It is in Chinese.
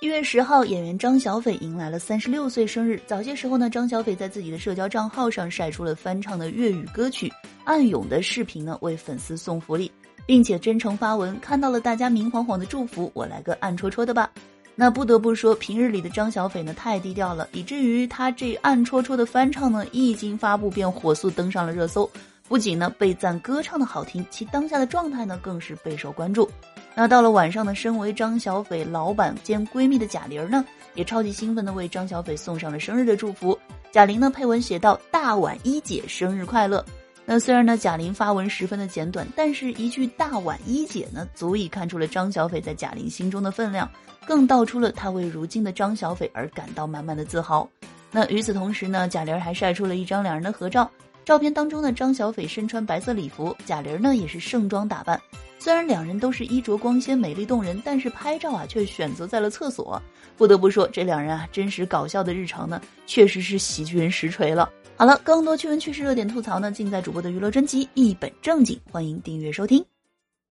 一月十号，演员张小斐迎来了三十六岁生日。早些时候呢，张小斐在自己的社交账号上晒出了翻唱的粤语歌曲《暗涌》的视频呢，为粉丝送福利，并且真诚发文：“看到了大家明晃晃的祝福，我来个暗戳戳的吧。”那不得不说，平日里的张小斐呢太低调了，以至于他这暗戳戳的翻唱呢，一经发布便火速登上了热搜。不仅呢被赞歌唱的好听，其当下的状态呢更是备受关注。那到了晚上呢，身为张小斐老板兼闺蜜的贾玲呢，也超级兴奋的为张小斐送上了生日的祝福。贾玲呢配文写道：“大碗一姐生日快乐。”那虽然呢贾玲发文十分的简短，但是一句“大碗一姐”呢，足以看出了张小斐在贾玲心中的分量，更道出了她为如今的张小斐而感到满满的自豪。那与此同时呢，贾玲还晒出了一张两人的合照。照片当中呢，张小斐身穿白色礼服，贾玲呢也是盛装打扮。虽然两人都是衣着光鲜、美丽动人，但是拍照啊却选择在了厕所。不得不说，这两人啊真实搞笑的日常呢，确实是喜剧人实锤了。好了，更多趣闻趣事、热点吐槽呢，尽在主播的娱乐专辑《一本正经》，欢迎订阅收听。